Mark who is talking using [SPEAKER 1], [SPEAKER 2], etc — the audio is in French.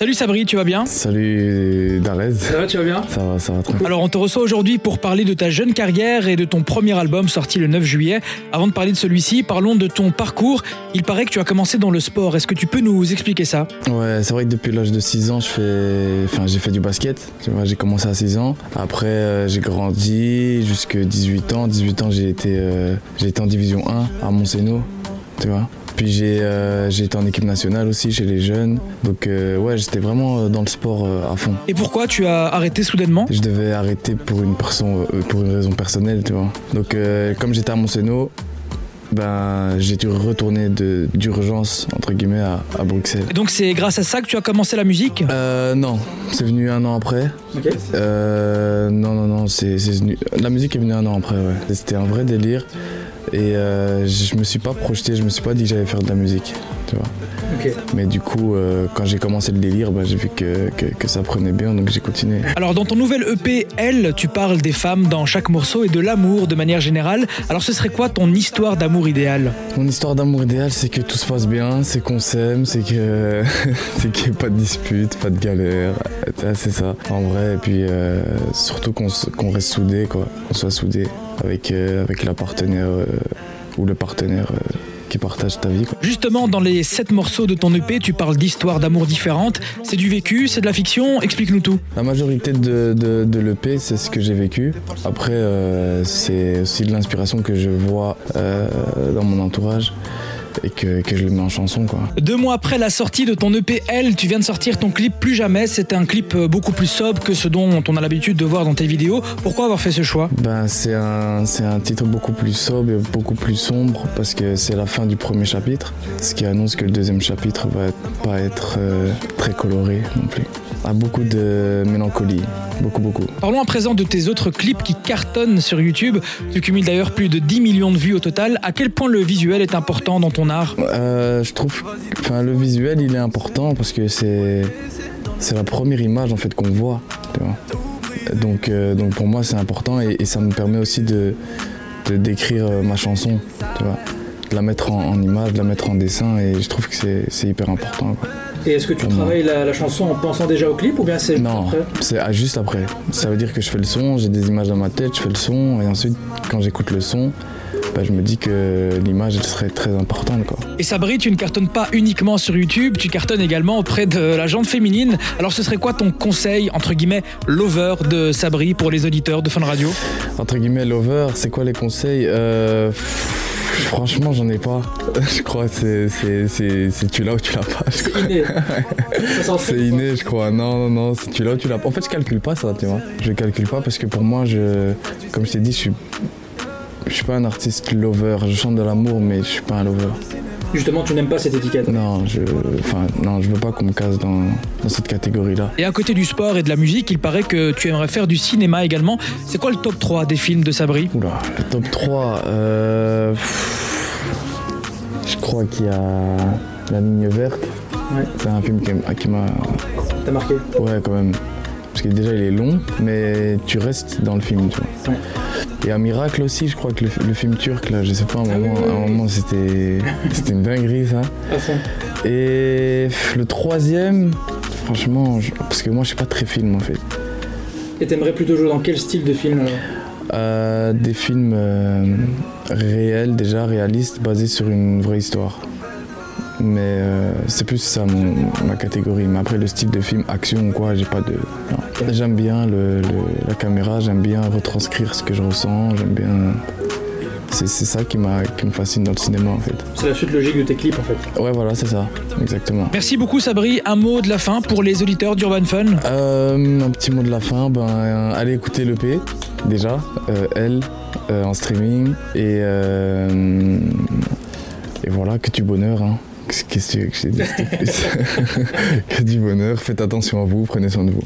[SPEAKER 1] Salut Sabri, tu vas bien?
[SPEAKER 2] Salut Darez.
[SPEAKER 1] Ça va, tu vas bien?
[SPEAKER 2] Ça va, ça va très bien.
[SPEAKER 1] Alors on te reçoit aujourd'hui pour parler de ta jeune carrière et de ton premier album sorti le 9 juillet. Avant de parler de celui-ci, parlons de ton parcours. Il paraît que tu as commencé dans le sport. Est-ce que tu peux nous expliquer ça?
[SPEAKER 2] Ouais, c'est vrai que depuis l'âge de 6 ans, je fais... enfin, j'ai fait du basket. Tu vois, j'ai commencé à 6 ans. Après, euh, j'ai grandi jusqu'à 18 ans. 18 ans, j'ai été, euh, j'ai été en division 1 à Montseno. Tu vois puis j'ai euh, été en équipe nationale aussi chez les jeunes. Donc euh, ouais, j'étais vraiment dans le sport euh, à fond.
[SPEAKER 1] Et pourquoi tu as arrêté soudainement?
[SPEAKER 2] Je devais arrêter pour une, perso- euh, pour une raison personnelle, tu vois. Donc euh, comme j'étais à Montseno, ben, j'ai dû retourner d'urgence, entre guillemets, à, à Bruxelles.
[SPEAKER 1] Et donc c'est grâce à ça que tu as commencé la musique?
[SPEAKER 2] Euh, non, c'est venu un an après. Euh, non, non, non, c'est c'est venu. La musique est venue un an après, ouais. C'était un vrai délire. Et euh, je me suis pas projeté, je me suis pas dit que j'allais faire de la musique, tu vois. Mais du coup, euh, quand j'ai commencé le délire, bah, j'ai vu que, que- que ça prenait bien, donc j'ai continué.
[SPEAKER 1] Alors dans ton nouvel EP, Elle, tu parles des femmes dans chaque morceau et de l'amour de manière générale. Alors ce serait quoi ton histoire d'amour idéal
[SPEAKER 2] Mon histoire d'amour idéal, c'est que tout se passe bien, c'est qu'on s'aime, c'est que c'est qu'il n'y ait pas de dispute, pas de galère. Ah, C'est ça, en vrai. Et puis euh, surtout qu'on reste soudés, quoi. Qu'on soit soudés avec, euh, avec la partenaire euh, ou le partenaire euh, qui partage ta vie. Quoi.
[SPEAKER 1] Justement, dans les sept morceaux de ton EP, tu parles d'histoires d'amour différentes. C'est du vécu, c'est de la fiction? Explique-nous tout.
[SPEAKER 2] La majorité de, de, de l'EP, c'est ce que j'ai vécu. Après, euh, c'est aussi de l'inspiration que je vois euh, dans mon entourage et que, que je le mets en chanson, quoi.
[SPEAKER 1] Deux mois après la sortie de ton EP Elle, tu viens de sortir ton clip Plus Jamais. C'est un clip euh, beaucoup plus sobre que ce dont on a l'habitude de voir dans tes vidéos. Pourquoi avoir fait ce choix?
[SPEAKER 2] Ben, c'est un, c'est un titre beaucoup plus sobre et beaucoup plus sombre parce que c'est la fin du premier chapitre, ce qui annonce que le deuxième chapitre va pas être euh, très coloré non plus. A beaucoup de mélancolie, beaucoup beaucoup.
[SPEAKER 1] Parlons à présent de tes autres clips qui cartonnent sur YouTube. Tu cumules d'ailleurs plus de 10 millions de vues au total. À quel point le visuel est important dans ton art?
[SPEAKER 2] Euh, je trouve, enfin le visuel il est important parce que c'est c'est la première image en fait qu'on voit. tu vois. Donc euh, donc pour moi c'est important et, et ça me permet aussi de de décrire euh, ma chanson, tu vois, de la mettre en, en image, de la mettre en dessin et je trouve que c'est c'est hyper important. quoi.
[SPEAKER 1] Et est-ce que tu travailles la, chanson en pensant déjà au clip ou bien c'est
[SPEAKER 2] Non, c'est ah, juste après. Ça veut dire que je fais le son, j'ai des images dans ma tête, je fais le son et ensuite quand j'écoute le son, bah, je me dis que l'image elle serait très importante quoi.
[SPEAKER 1] Et Sabri, tu ne cartonnes pas uniquement sur YouTube, tu cartonnes également auprès de la gente féminine. Alors ce serait quoi ton conseil, entre guillemets, lover de Sabri pour les auditeurs de Fun Radio?
[SPEAKER 2] Entre guillemets, lover, c'est quoi les conseils? Euh, Franchement, j'en ai pas. Je crois que c'est- c'est c'est- c'est tu l'as ou tu l'as pas. je crois. C'est inné, je crois. Non, non, non, c'est tu l'as ou tu l'as pas. En fait, je calcule pas ça, tu vois. Je calcule pas parce que pour moi, je, comme je t'ai dit, je suis, je suis pas un artiste lover. Je chante de l'amour, mais je suis pas un lover.
[SPEAKER 1] Justement, tu n'aimes pas cette étiquette.
[SPEAKER 2] Non, je, enfin, non, je veux pas qu'on me casse dans, dans cette catégorie-là.
[SPEAKER 1] Et à côté du sport et de la musique, il paraît que tu aimerais faire du cinéma également. C'est quoi le top 3 des films de Sabri?
[SPEAKER 2] Oula, le top 3. euh, je crois qu'il y a La ligne verte.
[SPEAKER 1] Ouais.
[SPEAKER 2] C'est un film qui, qui m'a.
[SPEAKER 1] T'as marqué?
[SPEAKER 2] Ouais, quand même. Parce que déjà, il est long, mais tu restes dans le film, tu vois.
[SPEAKER 1] Ouais.
[SPEAKER 2] Et un miracle aussi, je crois que le, le film turc, là, je sais pas, à un moment,
[SPEAKER 1] oui, oui,
[SPEAKER 2] à un moment, c'était c'était une dinguerie, ça. Et le troisième, franchement, je- parce que moi, je suis pas très film, en fait.
[SPEAKER 1] Et t'aimerais plutôt jouer dans quel style de film
[SPEAKER 2] Euh, des films euh, réels, déjà réalistes, basés sur une vraie histoire. Mais euh, c'est plus ça mon- ma catégorie. Mais après, le style de film, action ou quoi, j'ai pas de. J'aime bien le- le- la caméra, j'aime bien retranscrire ce que je ressens, j'aime bien. C'est ça qui, m'a- qui me fascine dans le cinéma en fait.
[SPEAKER 1] C'est la suite logique de tes clips en fait.
[SPEAKER 2] Ouais, voilà, c'est ça, exactement.
[SPEAKER 1] Merci beaucoup Sabri. Un mot de la fin pour les auditeurs d'Urban Fun.
[SPEAKER 2] Euh, un petit mot de la fin, ben, euh, allez écouter l'EP déjà, euh, elle, euh, en streaming. Et, euh, et voilà, que du bonheur. Hein. Qu'est-ce que de plus? Que du bonheur, faites attention à vous, prenez soin de vous.